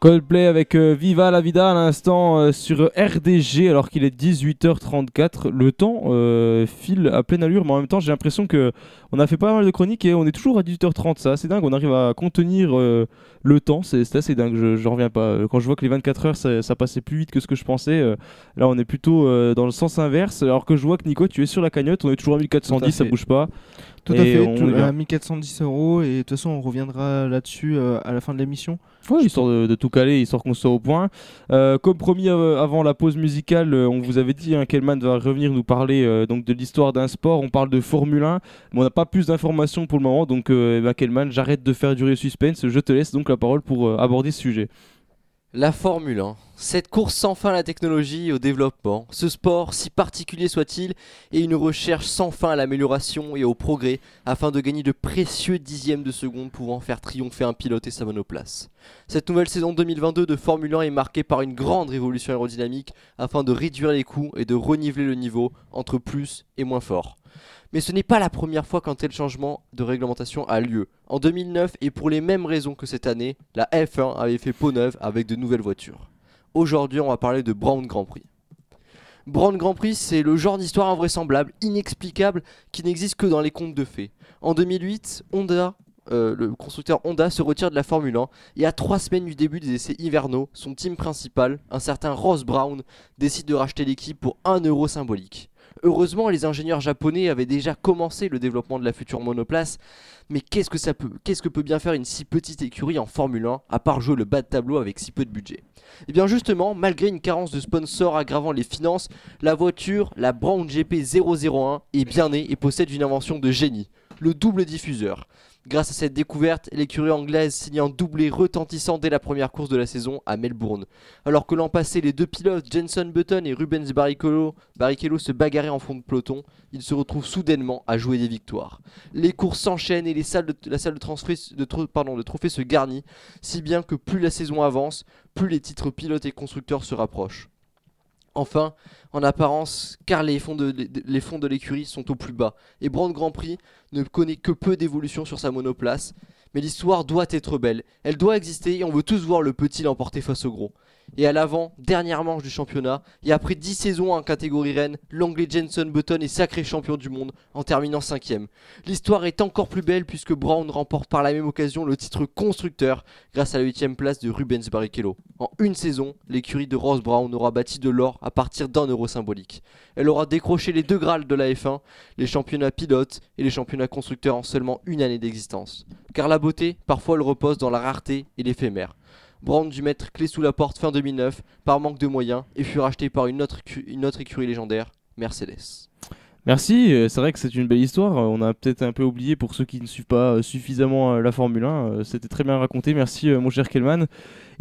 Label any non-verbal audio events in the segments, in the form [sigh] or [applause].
Coldplay avec euh, Viva la Vida à l'instant euh, sur RDG alors qu'il est 18h34. Le temps euh, file à pleine allure, mais en même temps j'ai l'impression que on a fait pas mal de chroniques et on est toujours à 18h30. C'est assez dingue, on arrive à contenir le temps, c'est assez dingue, je, je reviens pas. Quand je vois que les 24 heures ça, ça passait plus vite que ce que je pensais, là on est plutôt dans le sens inverse. Alors que je vois que Nico, tu es sur la cagnotte, on est toujours à 1410, ça bouge pas. Tout à fait, on à 1410 euros et de toute façon on reviendra là-dessus à la fin de l'émission. Oui, histoire de, tout caler, histoire qu'on soit au point. Euh, comme promis euh, avant la pause musicale, euh, on vous avait dit hein, qu'Elman va revenir nous parler donc de l'histoire d'un sport. On parle de Formule 1, mais on n'a pas plus d'informations pour le moment. Donc, eh ben, Kelman, j'arrête de faire durer le suspense. Je te laisse donc la parole pour aborder ce sujet. La Formule 1, cette course sans fin à la technologie et au développement, ce sport, si particulier soit-il, est une recherche sans fin à l'amélioration et au progrès afin de gagner de précieux dixièmes de seconde pouvant faire triompher un pilote et sa monoplace. Cette nouvelle saison 2022 de Formule 1 est marquée par une grande révolution aérodynamique afin de réduire les coûts et de reniveler le niveau entre plus et moins fort. Mais ce n'est pas la première fois qu'un tel changement de réglementation a lieu. En 2009, et pour les mêmes raisons que cette année, la F1 avait fait peau neuve avec de nouvelles voitures. Aujourd'hui, on va parler de Brown Grand Prix. Brown Grand Prix, c'est le genre d'histoire invraisemblable, inexplicable, qui n'existe que dans les contes de fées. En 2008, Honda euh, le constructeur Honda se retire de la Formule 1 et à trois semaines du début des essais hivernaux, son team principal, un certain Ross Brown, décide de racheter l'équipe pour 1 euro symbolique. Heureusement, les ingénieurs japonais avaient déjà commencé le développement de la future monoplace, mais qu'est-ce que peut, qu'est-ce que peut bien faire une si petite écurie en Formule 1 à part jouer le bas de tableau avec si peu de budget? Et eh bien justement, malgré une carence de sponsors aggravant les finances, la voiture, la Brown GP 001, est bien née et possède une invention de génie, le double diffuseur. Grâce à cette découverte, l'écurie anglaise signe un doublé retentissant dès la première course de la saison à Melbourne. Alors que l'an passé, les deux pilotes, Jenson Button et Rubens Barrichello, se bagarraient en fond de peloton, ils se retrouvent soudainement à jouer des victoires. Les courses s'enchaînent et la salle de, trophée se garnit, si bien que plus la saison avance, plus les titres pilotes et constructeurs se rapprochent. Enfin, en apparence, car les fonds de, l'écurie sont au plus bas, et Brand Grand Prix ne connaît que peu d'évolution sur sa monoplace, mais l'histoire doit être belle, elle doit exister et on veut tous voir le petit l'emporter face au gros. Et à l'avant, dernière manche du championnat, et après 10 saisons en catégorie reine, l'anglais Jenson Button est sacré champion du monde en terminant 5 L'histoire est encore plus belle puisque Brown remporte par la même occasion le titre constructeur grâce à la 8 place de Rubens Barrichello. En une saison, l'écurie de Ross Brown aura bâti de l'or à partir d'un euro symbolique. Elle aura décroché les deux grâles de la F1, les championnats pilotes et les championnats constructeurs en seulement une année d'existence. Car la beauté, parfois elle repose dans la rareté et l'éphémère. Brown dut mettre clé sous la porte fin 2009 par manque de moyens et fut racheté par une autre, une autre écurie légendaire, Mercedes. Merci, euh, c'est vrai que c'est une belle histoire. Euh, on a peut-être un peu oublié pour ceux qui ne suivent pas euh, suffisamment la Formule 1. C'était très bien raconté. Merci, mon cher Kellman.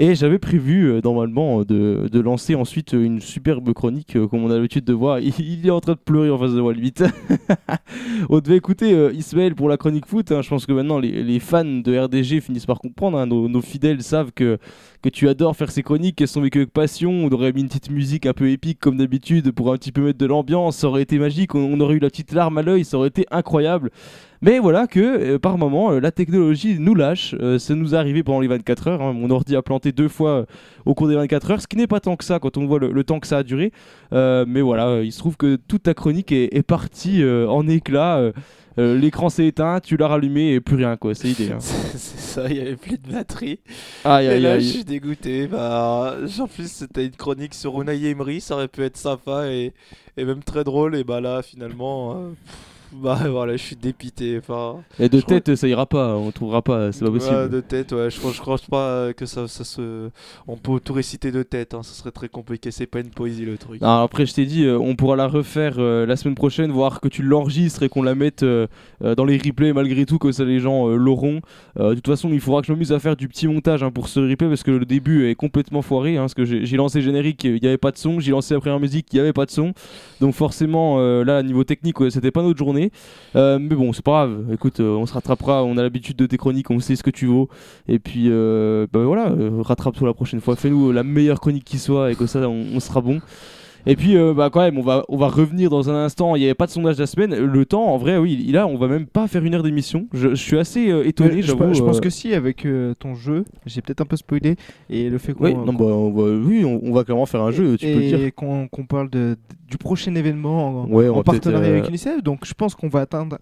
Et j'avais prévu normalement de, de, lancer ensuite une superbe chronique comme on a l'habitude de voir. [laughs] Il, est en train de pleurer en face de moi, vite. [laughs] on devait écouter Ismaël pour la chronique foot. Hein. Je pense que maintenant les, les, fans de RDG finissent par comprendre. Hein. Nos, nos, fidèles savent que, que tu adores faire ces chroniques, qu'elles sont vécues avec passion. On aurait mis une petite musique un peu épique comme d'habitude pour un petit peu mettre de l'ambiance. Ça aurait été magique. On, on aurait eu la petite larme à l'œil, ça aurait été incroyable. Mais voilà que euh, par moment, euh, la technologie nous lâche. Euh, ça nous est arrivé pendant les 24 heures. Hein. Mon ordi a planté deux fois au cours des 24 heures, ce qui n'est pas tant que ça quand on voit le, temps que ça a duré. mais voilà, il se trouve que toute ta chronique est, partie en éclats. L'écran s'est éteint, tu l'as rallumé et plus rien quoi, c'est l'idée. Hein. [laughs] c'est ça, il n'y avait plus de batterie. Aïe, aïe, là, je suis dégoûté. Bah, en plus, c'était une chronique sur Unai Emery, ça aurait pu être sympa et, et même très drôle. Et bah là, finalement. [laughs] Bah voilà, je suis dépité. Enfin, et de tête, ça ira pas, on trouvera pas, c'est pas possible. de tête, ouais, je, je crois pas que ça, ça se. On peut tout réciter de tête, hein, ça serait très compliqué, c'est pas une poésie le truc. Alors après, je t'ai dit, euh, on pourra la refaire euh, la semaine prochaine, voir que tu l'enregistres et qu'on la mette euh, dans les replays malgré tout, que ça les gens l'auront. de toute façon, il faudra que je m'amuse à faire du petit montage hein, pour ce replay parce que le début est complètement foiré. Hein, parce que j'ai lancé générique, il n'y avait pas de son, j'ai lancé la première musique, il n'y avait pas de son. Donc forcément, là, niveau technique, c'était pas notre journée. Euh, mais bon, c'est pas grave. Écoute, euh, on se rattrapera. On a l'habitude de tes chroniques, on sait ce que tu vaux. Et puis, euh, bah voilà, rattrape-toi la prochaine fois. Fais-nous la meilleure chronique qui soit et que ça, on, sera bon. Et puis, euh, bah, quand même, on va, on va revenir dans un instant. Il n'y avait pas de sondage de la semaine. Le temps, en vrai, oui, là, on va même pas faire une heure d'émission. Je, suis assez euh, étonné, je, je, pense que si, avec ton jeu, j'ai peut-être un peu spoilé. Et le fait qu'on. Oui, non, bah, on va, oui, on, va clairement faire un jeu, tu peux le dire. Et qu'on parle de, du prochain événement en, en partenariat avec UNICEF. Donc, je pense qu'on va atteindre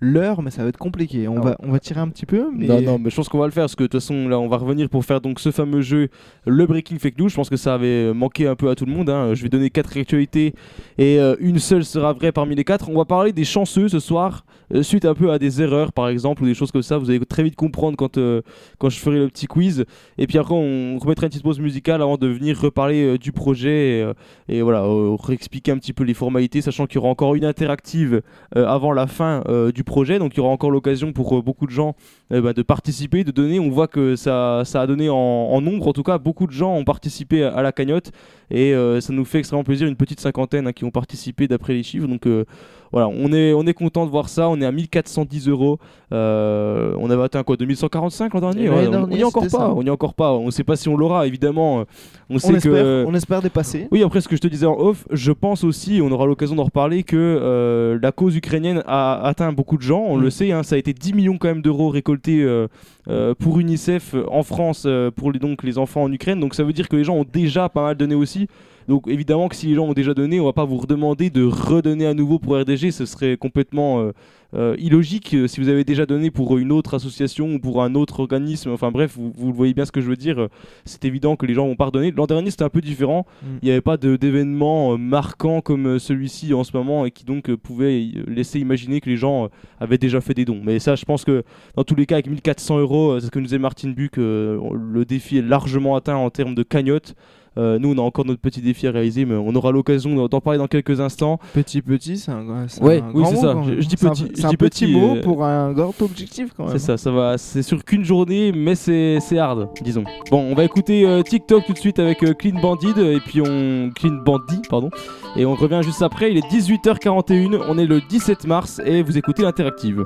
l'heure, mais ça va être compliqué. On, va, on va tirer un petit peu. Mais... Non, non, mais je pense qu'on va le faire parce que de toute façon, là, on va revenir pour faire donc ce fameux jeu, le Breaking Fake News. Je pense que ça avait manqué un peu à tout le monde. Hein. Je vais donner quatre actualités et euh, une seule sera vraie parmi les quatre. On va parler des chanceux ce soir, euh, suite un peu à des erreurs par exemple ou des choses comme ça. Vous allez très vite comprendre quand, euh, quand je ferai le petit quiz. Et puis après, on remettra une petite pause musicale avant de venir reparler du projet et, et voilà, réexpliquer un petit peu les formalités, sachant qu'il y aura encore une interactive avant la fin du projet. Donc il y aura encore l'occasion pour euh, beaucoup de gens eh ben, de participer, de donner. On voit que ça, ça a donné en, nombre, en tout cas, beaucoup de gens ont participé à, la cagnotte. Et euh, ça nous fait extrêmement plaisir, une petite cinquantaine hein, qui ont participé d'après les chiffres. Donc euh, voilà, on est, on est content de voir ça. On est à 1410 euros. Euh, on avait atteint quoi 2145 l'an dernier, On n'y est encore pas. On n'y encore pas. On ne sait pas si on l'aura, évidemment. On, sait espère, que... on espère dépasser. Oui, après ce que je te disais en off, je pense aussi, on aura l'occasion d'en reparler, que euh, la cause ukrainienne a atteint beaucoup de gens. On le mm. sait, hein, ça a été 10 millions quand même d'euros récoltés euh, pour UNICEF en France pour les, donc, les enfants en Ukraine. Donc ça veut dire que les gens ont déjà pas mal donné aussi. Donc évidemment que si les gens ont déjà donné, on va pas vous redemander de redonner à nouveau pour RDG, ce serait complètement euh, euh, illogique euh, si vous avez déjà donné pour une autre association ou pour un autre organisme. Enfin bref, vous, vous voyez bien ce que je veux dire. C'est évident que les gens vont pas redonner. L'an dernier c'était un peu différent. Mm. Il n'y avait pas d'événement marquant comme celui-ci en ce moment et qui donc pouvait laisser imaginer que les gens avaient déjà fait des dons. Mais ça, je pense que dans tous les cas, avec 1400 euros, c'est ce que nous disait Martine Buc, le défi est largement atteint en termes de cagnotte. Euh, nous, on a encore notre petit défi à réaliser, mais on aura l'occasion d'en parler dans quelques instants. Petit, petit, c'est un, ouais, oui, c'est ça. Je, dis petit. C'est un, petit, mot euh, pour un grand objectif quand même. C'est ça, ça va. C'est sur qu'une journée, mais c'est hard, disons. Bon, on va écouter euh, TikTok tout de suite avec Clean Bandit et puis on Clean Bandit, pardon. Et on revient juste après. Il est 18h41. On est le 17 mars et vous écoutez l'interactive.